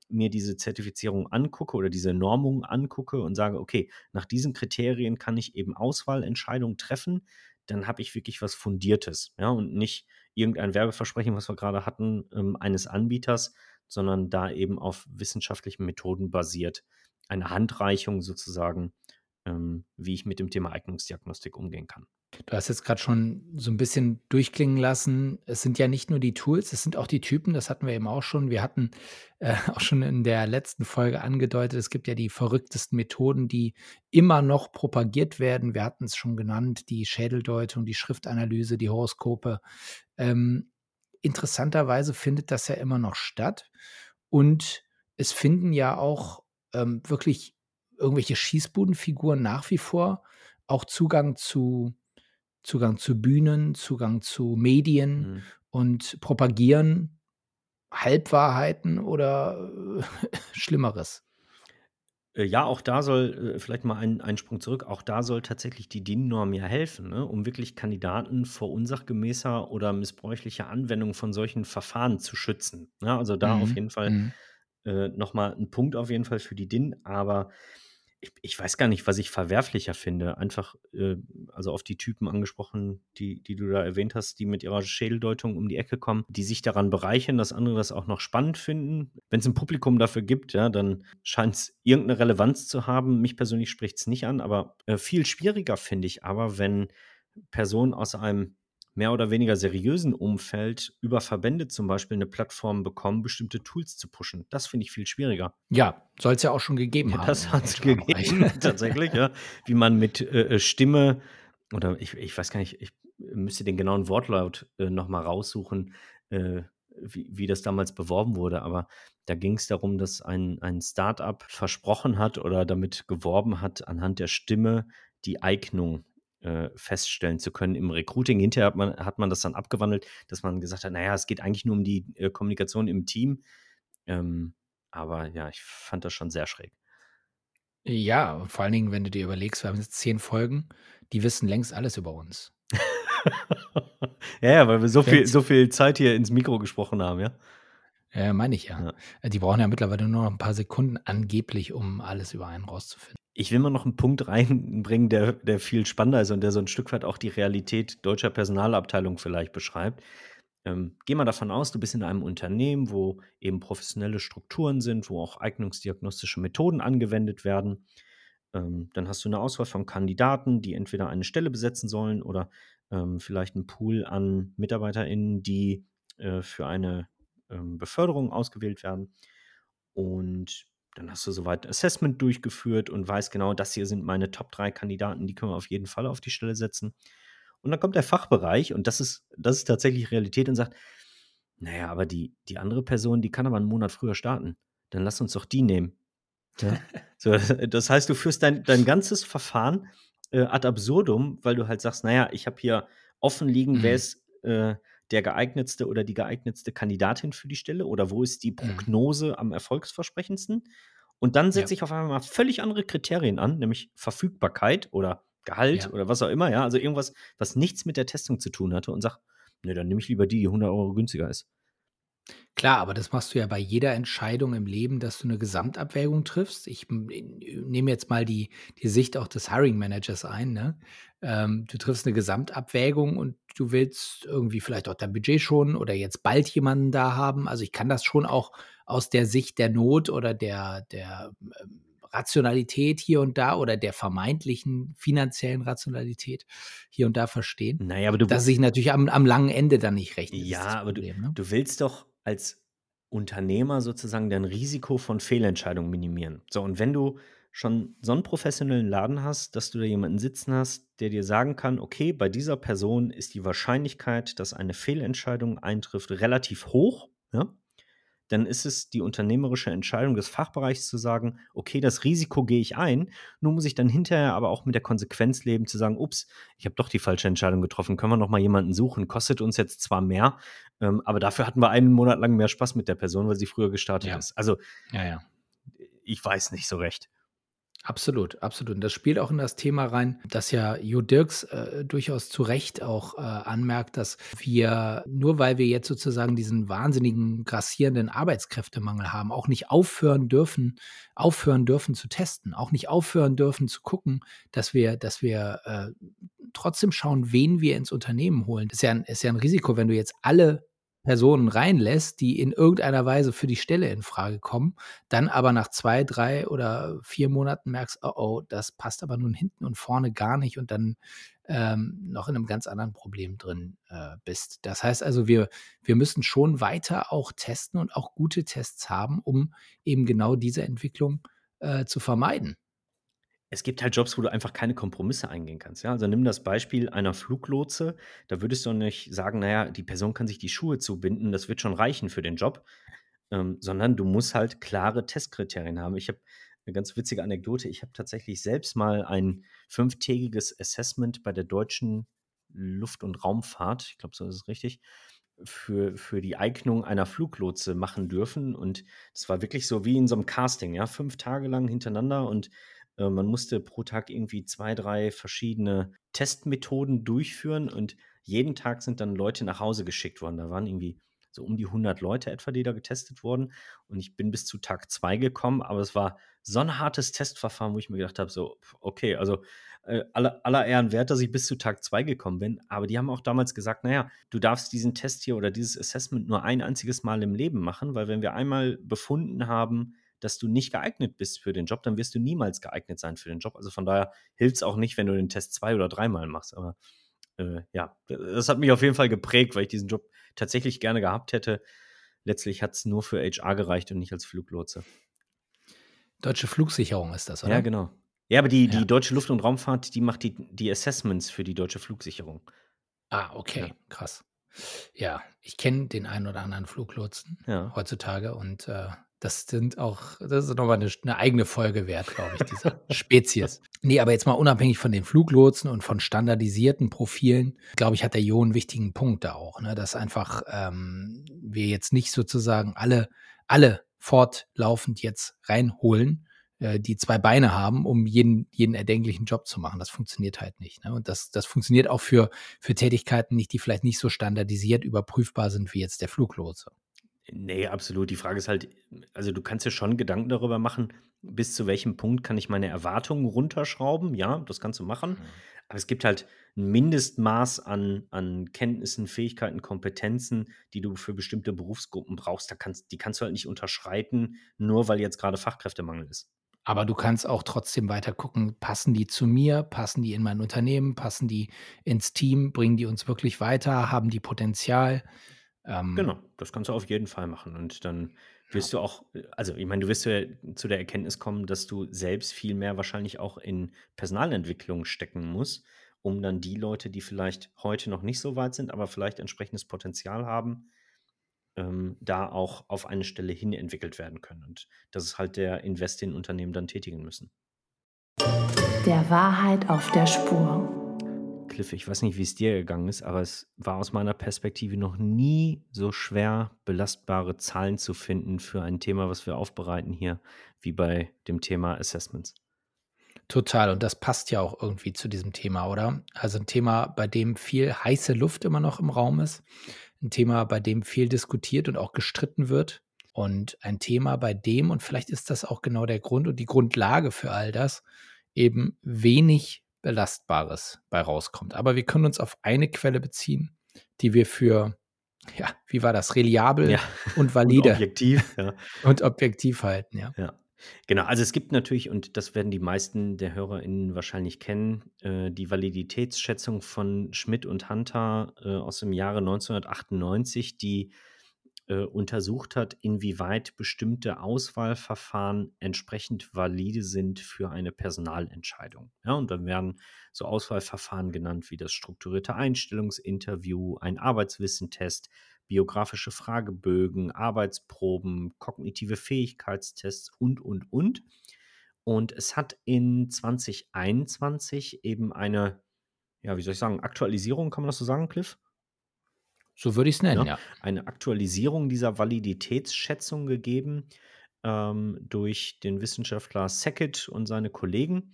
mir diese Zertifizierung angucke oder diese Normung angucke und sage, okay, nach diesen Kriterien kann ich eben Auswahlentscheidungen treffen, dann habe ich wirklich was Fundiertes, ja, und nicht irgendein Werbeversprechen, was wir gerade hatten, ähm, eines Anbieters, sondern da eben auf wissenschaftlichen Methoden basiert. Eine Handreichung sozusagen, ähm, wie ich mit dem Thema Eignungsdiagnostik umgehen kann. Du hast jetzt gerade schon so ein bisschen durchklingen lassen. Es sind ja nicht nur die Tools, es sind auch die Typen. Das hatten wir eben auch schon. Wir hatten äh, auch schon in der letzten Folge angedeutet, es gibt ja die verrücktesten Methoden, die immer noch propagiert werden. Wir hatten es schon genannt, die Schädeldeutung, die Schriftanalyse, die Horoskope. Ähm, interessanterweise findet das ja immer noch statt. Und es finden ja auch ähm, wirklich irgendwelche Schießbudenfiguren nach wie vor auch Zugang zu Zugang zu Bühnen, Zugang zu Medien Mhm. und propagieren Halbwahrheiten oder Schlimmeres. Äh, ja, auch da soll äh, vielleicht mal ein ein Sprung zurück, auch da soll tatsächlich die DIN-Norm ja helfen, ne, um wirklich Kandidaten vor unsachgemäßer oder missbräuchlicher Anwendung von solchen Verfahren zu schützen, ne? Also, da auf Mhm, jeden Fall, mhm. äh, noch mal 'n Punkt auf jeden Fall für die DIN, aber ich ich weiß gar nicht, was ich verwerflicher finde. Einfach, äh also, auf die Typen angesprochen, die die du da erwähnt hast, die mit ihrer Schädeldeutung um die Ecke kommen, die sich daran bereichern, dass andere das auch noch spannend finden. Wenn's 'n Publikum dafür gibt, ja, dann scheint's irgend 'ne Relevanz zu haben. Mich persönlich spricht's nicht an, aber, äh, viel schwieriger finde ich aber, wenn Personen aus einem mehr oder weniger seriösen Umfeld über Verbände zum Beispiel 'ne Plattform bekommen, bestimmte Tools zu pushen. Das finde ich viel schwieriger. Ja, soll's ja auch schon gegeben Ja, haben das im hat's HR-Bereich. gegeben, tatsächlich, ja. Wie man mit, äh, äh, Stimme oder ich ich weiß gar nicht, ich müsste den genauen Wortlaut, äh, noch mal raussuchen, äh, wie wie das damals beworben wurde, aber da ging's darum, dass ein ein Start-up versprochen hat oder damit geworben hat, anhand der Stimme die Eignung, äh, feststellen zu können im Recruiting. Hinterher hat man hat man das dann abgewandelt, dass man gesagt hat: „Na ja, es geht eigentlich nur um die, äh, Kommunikation im Team.“ Ähm, aber ja, ich fand das schon sehr schräg. Ja, vor allen Dingen, wenn du dir überlegst, wir haben jetzt 10 Folgen, die wissen längst alles über uns. Ja, ja, weil wir so viel so viel Zeit hier ins Mikro gesprochen haben, ja? Ja, meine ich ja. Ja. Äh, die brauchen ja mittlerweile nur noch 'n paar Sekunden angeblich, um alles über einen rauszufinden. Ich will mal noch 'n Punkt reinbringen, der der viel spannender ist und der so 'n Stück weit auch die Realität deutscher Personalabteilungen vielleicht beschreibt. Ähm, geh mal davon aus, du bist in einem Unternehmen, wo eben professionelle Strukturen sind, wo auch eignungsdiagnostische Methoden angewendet werden. Ähm, dann hast du 'ne Auswahl von Kandidaten, die entweder eine Stelle besetzen sollen oder, ähm, vielleicht 'n Pool an MitarbeiterInnen, die, äh, für eine, ähm, Beförderung ausgewählt werden. Und dann hast du so weit Assessment durchgeführt und weißt genau: „Das hier sind meine Top 3 Kandidaten, die können wir auf jeden Fall auf die Stelle setzen.“ Und dann kommt der Fachbereich und das ist das ist tatsächlich Realität und sagt: „Na ja, aber die die andere Person, die kann aber 'n Monat früher starten. Dann lass uns doch die nehmen.“ Ja? So, das heißt, du führst dein dein ganzes Verfahren, äh, ad absurdum, weil du halt sagst: „Na ja, ich habe hier offen liegen, wer Mhm. ist, äh, der geeignetste oder die geeignetste Kandidatin für die Stelle oder wo ist die Mhm. Prognose am erfolgsversprechendsten?“ Und dann Ja. setze ich auf einmal mal völlig andere Kriterien an, nämlich Verfügbarkeit oder Gehalt Ja. oder was auch immer, ja? Also, irgendwas, was nichts mit der Testung zu tun hatte und sage: „Ne, dann nehme ich lieber die, die 100 € günstiger ist.“ Klar, aber das machst du ja bei jeder Entscheidung im Leben, dass du 'ne Gesamtabwägung triffst. Ich, hm, n nehme jetzt mal die die Sicht auch des Hiring Managers ein, ne? Ähm, du triffst 'ne Gesamtabwägung und du willst irgendwie vielleicht auch dein Budget schonen oder jetzt bald jemanden da haben. Also, ich kann das schon auch aus der Sicht der Not oder der der, ähm, Rationalität hier und da oder der vermeintlichen finanziellen Rationalität hier und da verstehen. Na ja, aber du Dass sich natürlich am am langen Ende dann nicht rechnet, ist Ja, aber du Problem, ne? du willst doch als Unternehmer sozusagen dein Risiko von Fehlentscheidungen minimieren. So, und wenn du schon so 'n professionellen Laden hast, dass du da jemanden sitzen hast, der dir sagen kann: „Okay, bei dieser Person ist die Wahrscheinlichkeit, dass eine Fehlentscheidung eintrifft, relativ hoch“, ja? Dann ist es die unternehmerische Entscheidung des Fachbereichs zu sagen: „Okay, das Risiko gehe ich ein, nur muss ich dann hinterher aber auch mit der Konsequenz leben zu sagen: ‚Ups, ich habe doch die falsche Entscheidung getroffen. Können wir noch mal jemanden suchen? Kostet uns jetzt zwar mehr, ähm, aber dafür hatten wir einen Monat lang mehr Spaß mit der Person, weil sie früher gestartet Ja. ist.‘“ Also Ja, ja. ich weiß nicht so recht. Absolut, absolut. Und das spielt auch in das Thema rein, dass ja Jo Dirks, äh, durchaus zu Recht auch, äh, anmerkt, dass wir nur weil wir jetzt sozusagen diesen wahnsinnigen grassierenden Arbeitskräftemangel haben, auch nicht aufhören dürfen aufhören dürfen zu testen, auch nicht aufhören dürfen zu gucken, dass wir dass wir, äh, trotzdem schauen, wen wir ins Unternehmen holen. Ist ja 'n ist ja 'n Risiko, wenn du jetzt alle Personen reinlässt, die in irgendeiner Weise für die Stelle infrage kommen, dann aber nach 2, 3 oder 4 Monaten merkst: „Oh, oh, das passt aber nun hinten und vorne gar nicht“ und dann, ähm, noch in 'nem ganz anderen Problem drin, äh, bist. Das heißt also, wir wir müssen schon weiter auch testen und auch gute Tests haben, um eben genau diese Entwicklung, äh, zu vermeiden. Es gibt halt Jobs, wo du einfach keine Kompromisse eingehen kannst, ja? Also, nimm das Beispiel einer Fluglotse. Da würdest du nicht sagen: „Na ja, die Person kann sich die Schuhe zubinden, das wird schon reichen für den Job.“ Ähm, sondern du musst halt klare Testkriterien haben. Ich habe, eine ganz witzige Anekdote. Ich habe tatsächlich selbst mal ein fünftägiges Assessment bei der Deutschen Luft- und Raumfahrt, ich glaube, so ist es richtig, für, für die Eignung einer Fluglotse machen dürfen. Und es war wirklich so wie in so einem Casting, ja, fünf Tage lang hintereinander und äh, man musste pro Tag irgendwie zwei, drei verschiedene Testmethoden durchführen und jeden Tag sind dann Leute nach Hause geschickt worden. Da waren irgendwie so um die 100 Leute etwa, die da getestet wurden. Und ich bin bis zu Tag zwei gekommen, aber es war so ein hartes Testverfahren, wo ich mir gedacht habe, so, okay, also äh, aller, aller Ehren wert, dass ich bis zu Tag zwei gekommen bin. Aber die haben auch damals gesagt, naja, du darfst diesen Test hier oder dieses Assessment nur ein einziges Mal im Leben machen, weil wenn wir einmal befunden haben, dass du nicht geeignet bist für den Job, dann wirst du niemals geeignet sein für den Job. Also von daher hilft es auch nicht, wenn du den Test zwei oder dreimal machst. Aber äh, ja, das hat mich auf jeden Fall geprägt, weil ich diesen Job tatsächlich gerne gehabt hätte. Letztlich hat es nur für HR gereicht und nicht als Fluglotse. Deutsche Flugsicherung ist das, oder? Ja, genau. Ja, aber die, ja. die Deutsche Luft- und Raumfahrt, die macht die, die Assessments für die deutsche Flugsicherung. Ah, okay, ja. krass. Ja, ich kenne den einen oder anderen Fluglotsen ja. heutzutage und äh, das sind auch, das ist nochmal eine, eine eigene Folge wert, glaube ich, dieser Spezies. Nee, aber jetzt mal unabhängig von den Fluglotsen und von standardisierten Profilen, glaube ich, hat der Jo einen wichtigen Punkt da auch, ne? dass einfach ähm, wir jetzt nicht sozusagen alle, alle fortlaufend jetzt reinholen, äh, die zwei Beine haben, um jeden, jeden erdenklichen Job zu machen. Das funktioniert halt nicht. Ne? Und das, das funktioniert auch für, für Tätigkeiten nicht, die vielleicht nicht so standardisiert überprüfbar sind wie jetzt der Fluglotse. Nee, absolut. Die Frage ist halt, also du kannst dir schon Gedanken darüber machen, bis zu welchem Punkt kann ich meine Erwartungen runterschrauben. Ja, das kannst du machen. Mhm. Aber es gibt halt ein Mindestmaß an, an Kenntnissen, Fähigkeiten, Kompetenzen, die du für bestimmte Berufsgruppen brauchst. Da kannst, die kannst du halt nicht unterschreiten, nur weil jetzt gerade Fachkräftemangel ist. Aber du kannst auch trotzdem weiter gucken, passen die zu mir, passen die in mein Unternehmen, passen die ins Team, bringen die uns wirklich weiter, haben die Potenzial. Ähm, Genau, das kannst du auf jeden Fall machen. Und dann wirst du auch, also ich meine, du wirst ja zu der Erkenntnis kommen, dass du selbst viel mehr wahrscheinlich auch in Personalentwicklung stecken musst, um dann die Leute, die vielleicht heute noch nicht so weit sind, aber vielleicht entsprechendes Potenzial haben, ähm, da auch auf eine Stelle hin entwickelt werden können. Und das ist halt der Invest, den Unternehmen dann tätigen müssen. Der Wahrheit auf der Spur. Cliff, ich weiß nicht, wie es dir gegangen ist, aber es war aus meiner Perspektive noch nie so schwer, belastbare Zahlen zu finden für ein Thema, was wir aufbereiten hier, wie bei dem Thema Assessments. Total. Und das passt ja auch irgendwie zu diesem Thema, oder? Also ein Thema, bei dem viel heiße Luft immer noch im Raum ist. Ein Thema, bei dem viel diskutiert und auch gestritten wird. Und ein Thema, bei dem, und vielleicht ist das auch genau der Grund und die Grundlage für all das, eben wenig Belastbares bei rauskommt. Aber wir können uns auf eine Quelle beziehen, die wir für, ja, wie war das, reliabel ja. und valide und objektiv, ja. und objektiv halten, ja. ja. Genau, also es gibt natürlich, und das werden die meisten der HörerInnen wahrscheinlich kennen, äh, die Validitätsschätzung von Schmidt und Hunter äh, aus dem Jahre 1998, die äh, untersucht hat, inwieweit bestimmte Auswahlverfahren entsprechend valide sind für eine Personalentscheidung. Ja, und dann werden so Auswahlverfahren genannt wie das strukturierte Einstellungsinterview, ein Arbeitswissentest, biografische Fragebögen, Arbeitsproben, kognitive Fähigkeitstests und, und, und. Und es hat in 2021 eben eine, ja, wie soll ich sagen, Aktualisierung, kann man das so sagen, Cliff? So würde ich es nennen, ja. ja. Eine Aktualisierung dieser Validitätsschätzung gegeben ähm, durch den Wissenschaftler Sackett und seine Kollegen,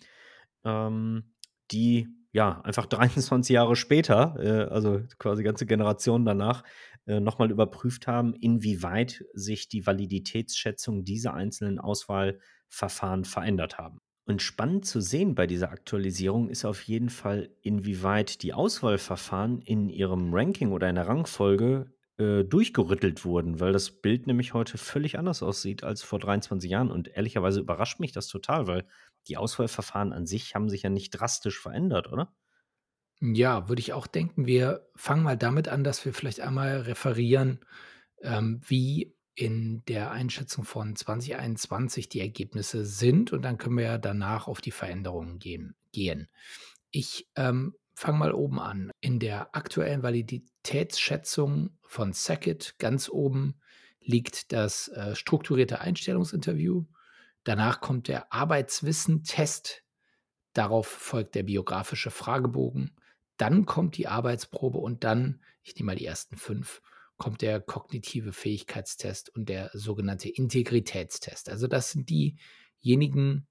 ähm, die ja einfach 23 Jahre später, äh, also quasi ganze Generationen danach, äh, nochmal überprüft haben, inwieweit sich die Validitätsschätzung dieser einzelnen Auswahlverfahren verändert haben. Und spannend zu sehen bei dieser Aktualisierung ist auf jeden Fall, inwieweit die Auswahlverfahren in ihrem Ranking oder in der Rangfolge äh, durchgerüttelt wurden, weil das Bild nämlich heute völlig anders aussieht als vor 23 Jahren. Und ehrlicherweise überrascht mich das total, weil die Auswahlverfahren an sich haben sich ja nicht drastisch verändert, oder? Ja, würde ich auch denken. Wir fangen mal damit an, dass wir vielleicht einmal referieren, ähm, wie in der Einschätzung von 2021 die Ergebnisse sind und dann können wir ja danach auf die Veränderungen gehen. Ich ähm, fange mal oben an. In der aktuellen Validitätsschätzung von Sackett ganz oben liegt das äh, strukturierte Einstellungsinterview. Danach kommt der Arbeitswissen-Test. Darauf folgt der biografische Fragebogen. Dann kommt die Arbeitsprobe und dann, ich nehme mal die ersten fünf, kommt der kognitive Fähigkeitstest und der sogenannte Integritätstest. Also das sind diejenigen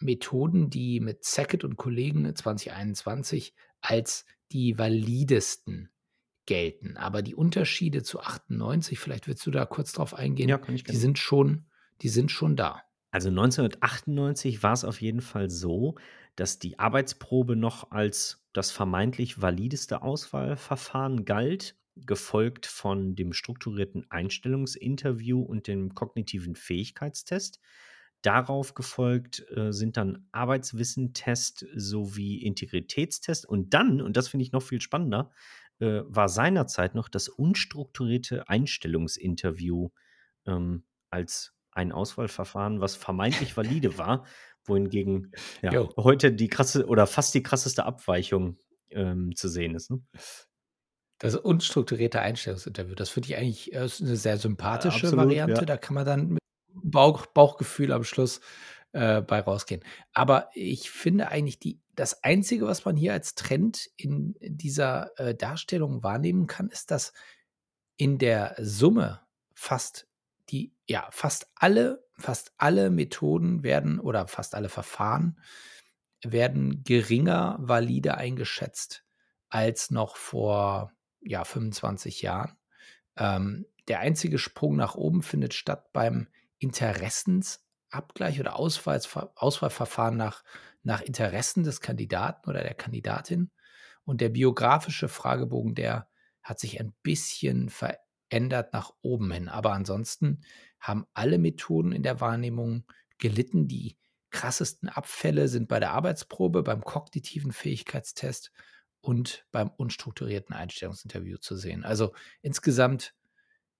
Methoden, die mit Sackett und Kollegen 2021 als die validesten gelten. Aber die Unterschiede zu 98, vielleicht willst du da kurz drauf eingehen, Ja, die sind schon, die sind schon da. Also 1998 war es auf jeden Fall so, dass die Arbeitsprobe noch als das vermeintlich valideste Auswahlverfahren galt, gefolgt von dem strukturierten Einstellungsinterview und dem kognitiven Fähigkeitstest. Darauf gefolgt äh, sind dann Arbeitswissentest sowie Integritätstest und dann, und das finde ich noch viel spannender, äh, war seinerzeit noch das unstrukturierte Einstellungsinterview ähm, als ein Auswahlverfahren, was vermeintlich valide war, wohingegen ja, heute die krasse oder fast die krasseste Abweichung ähm, zu sehen ist. Ne? Das unstrukturierte Einstellungsinterview, das finde ich eigentlich äh, ist eine sehr sympathische absolut, Variante. ja. Da kann man dann mit Bauch, Bauchgefühl am Schluss äh, bei rausgehen. Aber ich finde eigentlich die, das Einzige, was man hier als Trend in dieser äh, Darstellung wahrnehmen kann, ist, dass in der Summe fast die, ja, fast alle, fast alle Methoden werden oder fast alle Verfahren werden geringer valide eingeschätzt als noch vor ja, 25 Jahren. Ähm, der einzige Sprung nach oben findet statt beim Interessensabgleich oder Auswahlsver Auswahlverfahren nach, nach Interessen des Kandidaten oder der Kandidatin. Und der biografische Fragebogen, der hat sich ein bisschen verändert nach oben hin. Aber ansonsten haben alle Methoden in der Wahrnehmung gelitten. Die krassesten Abfälle sind bei der Arbeitsprobe, beim kognitiven Fähigkeitstest und beim unstrukturierten Einstellungsinterview zu sehen. Also insgesamt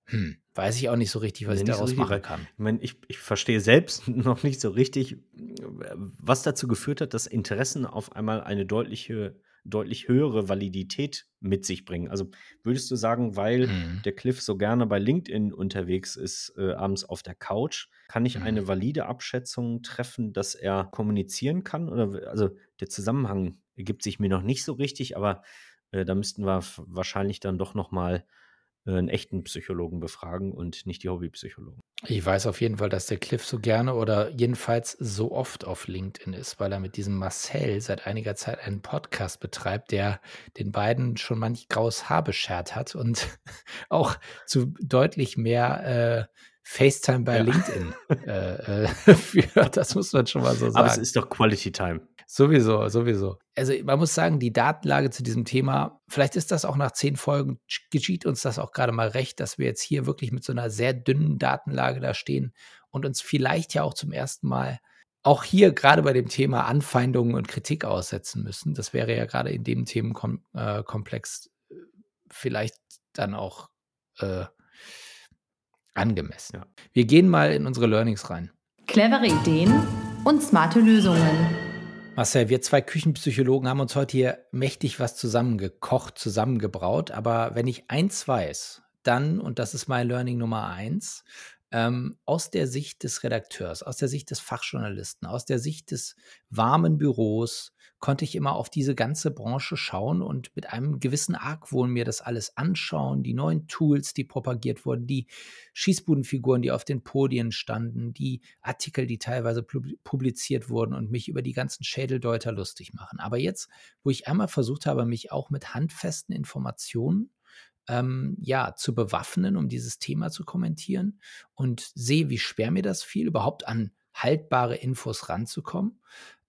hm, weiß ich auch nicht so richtig, was Nee, ich so daraus richtig, weil machen kann. ich meine, ich, ich verstehe selbst noch nicht so richtig, was dazu geführt hat, dass Interessen auf einmal eine deutliche, deutlich höhere Validität mit sich bringen. Also würdest du sagen, weil Mhm. der Cliff so gerne bei LinkedIn unterwegs ist, äh, abends auf der Couch, kann ich eine Mhm. valide Abschätzung treffen, dass er kommunizieren kann? Oder also der Zusammenhang ergibt sich mir noch nicht so richtig, aber äh, da müssten wir wahrscheinlich dann doch noch mal äh, einen echten Psychologen befragen und nicht die Hobbypsychologen. Ich weiß auf jeden Fall, dass der Cliff so gerne oder jedenfalls so oft auf LinkedIn ist, weil er mit diesem Marcel seit einiger Zeit einen Podcast betreibt, der den beiden schon manch graues Haar beschert hat und auch zu deutlich mehr äh, FaceTime bei Ja. LinkedIn äh, äh, führt. Das muss man schon mal so Aber es sagen. ist doch Quality Time. Sowieso, sowieso. Also man muss sagen, die Datenlage zu diesem Thema, vielleicht ist das auch nach zehn Folgen, geschieht uns das auch gerade mal recht, dass wir jetzt hier wirklich mit so einer sehr dünnen Datenlage da stehen und uns vielleicht ja auch zum ersten Mal auch hier gerade bei dem Thema Anfeindungen und Kritik aussetzen müssen. Das wäre ja gerade in dem Themenkomplex äh, vielleicht dann auch äh, angemessen. Ja. Wir gehen mal in unsere Learnings rein. Clevere Ideen und smarte Lösungen. Marcel, wir zwei Küchenpsychologen haben uns heute hier mächtig was zusammengekocht, zusammengebraut. Aber wenn ich eins weiß, dann, und das ist mein Learning Nummer eins, ähm, aus der Sicht des Redakteurs, aus der Sicht des Fachjournalisten, aus der Sicht des warmen Büros, konnte ich immer auf diese ganze Branche schauen und mit einem gewissen Argwohn mir das alles anschauen, die neuen Tools, die propagiert wurden, die Schießbudenfiguren, die auf den Podien standen, die Artikel, die teilweise pub- publiziert wurden und mich über die ganzen Schädeldeuter lustig machen. Aber jetzt, wo ich einmal versucht habe, mich auch mit handfesten Informationen ähm, ja, zu bewaffnen, um dieses Thema zu kommentieren und sehe, wie schwer mir das fiel, überhaupt an haltbare Infos ranzukommen.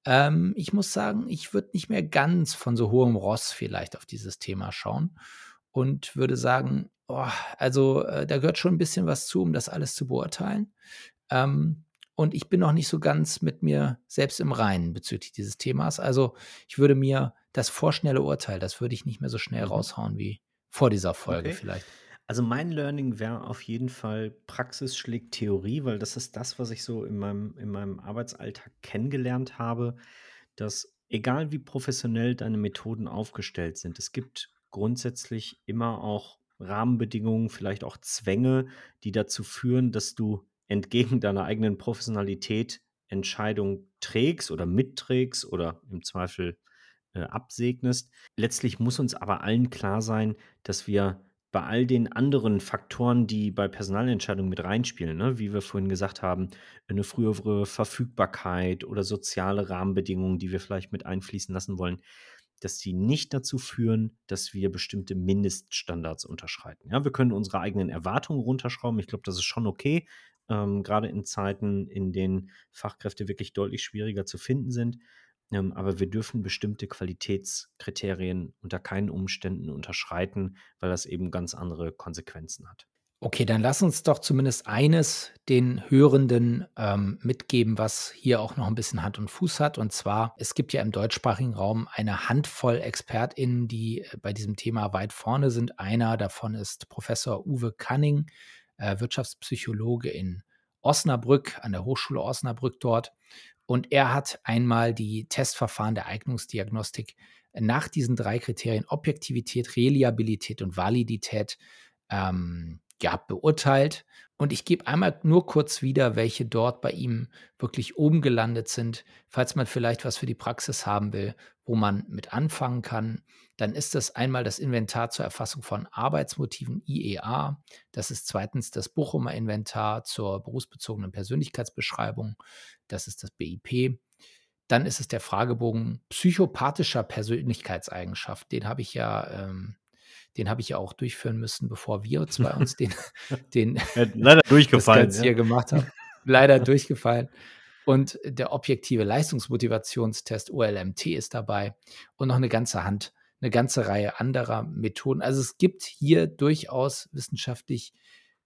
Ähm, ich muss sagen, ich würde nicht mehr ganz von so hohem Ross vielleicht auf dieses Thema schauen und würde sagen, oh, also äh, da gehört schon ein bisschen was zu, um das alles zu beurteilen. Ähm, und ich bin noch nicht so ganz mit mir selbst im Reinen bezüglich dieses Themas. Also ich würde mir das vorschnelle Urteil, das würde ich nicht mehr so schnell Mhm. raushauen wie vor dieser Folge Okay. vielleicht. Also mein Learning wäre auf jeden Fall Praxis schlägt Theorie, weil das ist das, was ich so in meinem, in meinem Arbeitsalltag kennengelernt habe, dass egal wie professionell deine Methoden aufgestellt sind, es gibt grundsätzlich immer auch Rahmenbedingungen, vielleicht auch Zwänge, die dazu führen, dass du entgegen deiner eigenen Professionalität Entscheidung trägst oder mitträgst oder im Zweifel äh, absegnest. Letztlich muss uns aber allen klar sein, dass wir bei all den anderen Faktoren, die bei Personalentscheidungen mit reinspielen, ne, wie wir vorhin gesagt haben, eine frühere Verfügbarkeit oder soziale Rahmenbedingungen, die wir vielleicht mit einfließen lassen wollen, dass die nicht dazu führen, dass wir bestimmte Mindeststandards unterschreiten. Ja, wir können unsere eigenen Erwartungen runterschrauben. Ich glaube, das ist schon okay, ähm, gerade in Zeiten, in denen Fachkräfte wirklich deutlich schwieriger zu finden sind. Ähm, aber wir dürfen bestimmte Qualitätskriterien unter keinen Umständen unterschreiten, weil das eben ganz andere Konsequenzen hat. Okay, dann lass uns doch zumindest eines den Hörenden ähm, mitgeben, was hier auch noch ein bisschen Hand und Fuß hat. Und zwar, es gibt ja im deutschsprachigen Raum eine Handvoll ExpertInnen, die äh, bei diesem Thema weit vorne sind. Einer davon ist Professor Uwe Canning, äh, Wirtschaftspsychologe in Osnabrück, an der Hochschule Osnabrück dort. Und er hat einmal die Testverfahren der Eignungsdiagnostik nach diesen drei Kriterien Objektivität, Reliabilität und Validität ähm, ja, beurteilt. Und ich gebe einmal nur kurz wieder, welche dort bei ihm wirklich oben gelandet sind. Falls man vielleicht was für die Praxis haben will, wo man mit anfangen kann, dann ist das einmal das Inventar zur Erfassung von Arbeitsmotiven IEA. Das ist zweitens das Bochumer Inventar zur berufsbezogenen Persönlichkeitsbeschreibung. Das ist das BIP. Dann ist es der Fragebogen psychopathischer Persönlichkeitseigenschaft. Den habe ich ja ähm, den habe ich ja auch durchführen müssen, bevor wir zwei uns den, den leider durchgefallen das hier gemacht haben. Leider durchgefallen. Und der objektive Leistungsmotivationstest OLMT ist dabei und noch eine ganze Hand, eine ganze Reihe anderer Methoden. Also es gibt hier durchaus wissenschaftlich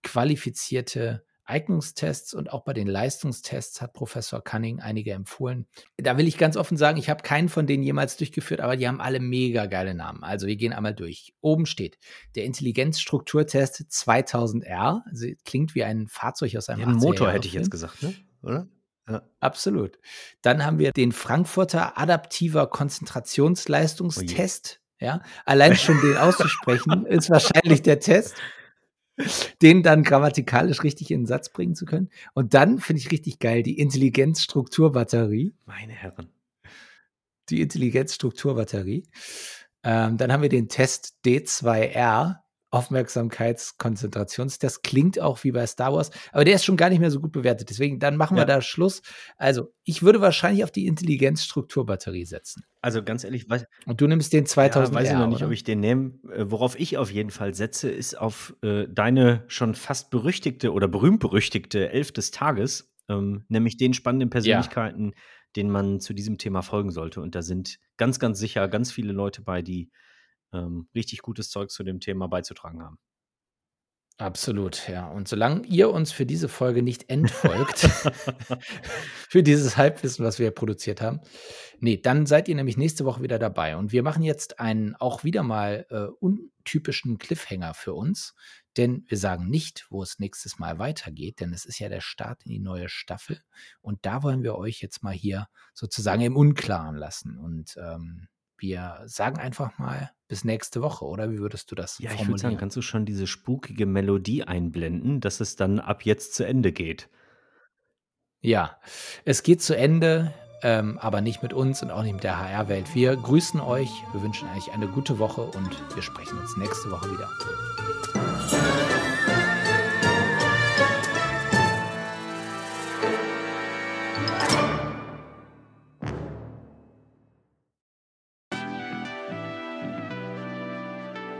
qualifizierte Eignungstests und auch bei den Leistungstests hat Professor Cunning einige empfohlen. Da will ich ganz offen sagen, ich habe keinen von denen jemals durchgeführt, aber die haben alle mega geile Namen. Also wir gehen einmal durch. Oben steht der Intelligenzstrukturtest 2000R. Also klingt wie ein Fahrzeug aus einem ja, ein Motor hätte ich jetzt gesagt, ne? oder? Ja. Absolut. Dann haben wir den Frankfurter adaptiver Konzentrationsleistungstest. Ja, allein schon den auszusprechen ist wahrscheinlich der Test den dann grammatikalisch richtig in den Satz bringen zu können. Und dann finde ich richtig geil die Intelligenzstrukturbatterie. Meine Herren. Die Intelligenzstrukturbatterie. Ähm, dann haben wir den Test D2R, Aufmerksamkeitskonzentrationstest. Klingt auch wie bei Star Wars, aber der ist schon gar nicht mehr so gut bewertet. Deswegen, dann machen wir da Schluss. Also, ich würde wahrscheinlich auf die Intelligenzstrukturbatterie setzen. Also ganz ehrlich, weiß, und du nimmst den 2000. Ja, weiß ich noch nicht, oder? ob ich den nehme. Äh, worauf ich auf jeden Fall setze, ist auf äh, deine schon fast berüchtigte oder berühmt berüchtigte Elf des Tages, ähm, nämlich den spannenden Persönlichkeiten, ja. denen man zu diesem Thema folgen sollte. Und da sind ganz, ganz sicher ganz viele Leute bei, die ähm, richtig gutes Zeug zu dem Thema beizutragen haben. Absolut, ja. Und solange ihr uns für diese Folge nicht entfolgt, für dieses Halbwissen, was wir produziert haben, nee, dann seid ihr nämlich nächste Woche wieder dabei. Und wir machen jetzt einen auch wieder mal äh, untypischen Cliffhanger für uns, denn wir sagen nicht, wo es nächstes Mal weitergeht, denn es ist ja der Start in die neue Staffel. Und da wollen wir euch jetzt mal hier sozusagen im Unklaren lassen. Und ähm, wir sagen einfach mal bis nächste Woche, oder wie würdest du das ja, formulieren? Ja, ich würde sagen, kannst du schon diese spukige Melodie einblenden, dass es dann ab jetzt zu Ende geht? Ja, es geht zu Ende, ähm, aber nicht mit uns und auch nicht mit der HR-Welt. Wir grüßen euch, wir wünschen euch eine gute Woche und wir sprechen uns nächste Woche wieder.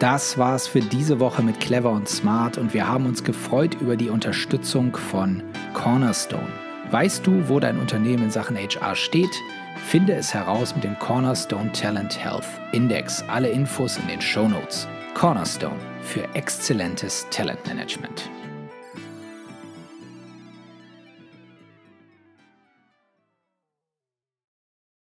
Das war's für diese Woche mit Clever und Smart und wir haben uns gefreut über die Unterstützung von Cornerstone. Weißt du, wo dein Unternehmen in Sachen HR steht? Finde es heraus mit dem Cornerstone Talent Health Index. Alle Infos in den Show Notes. Cornerstone für exzellentes Talentmanagement.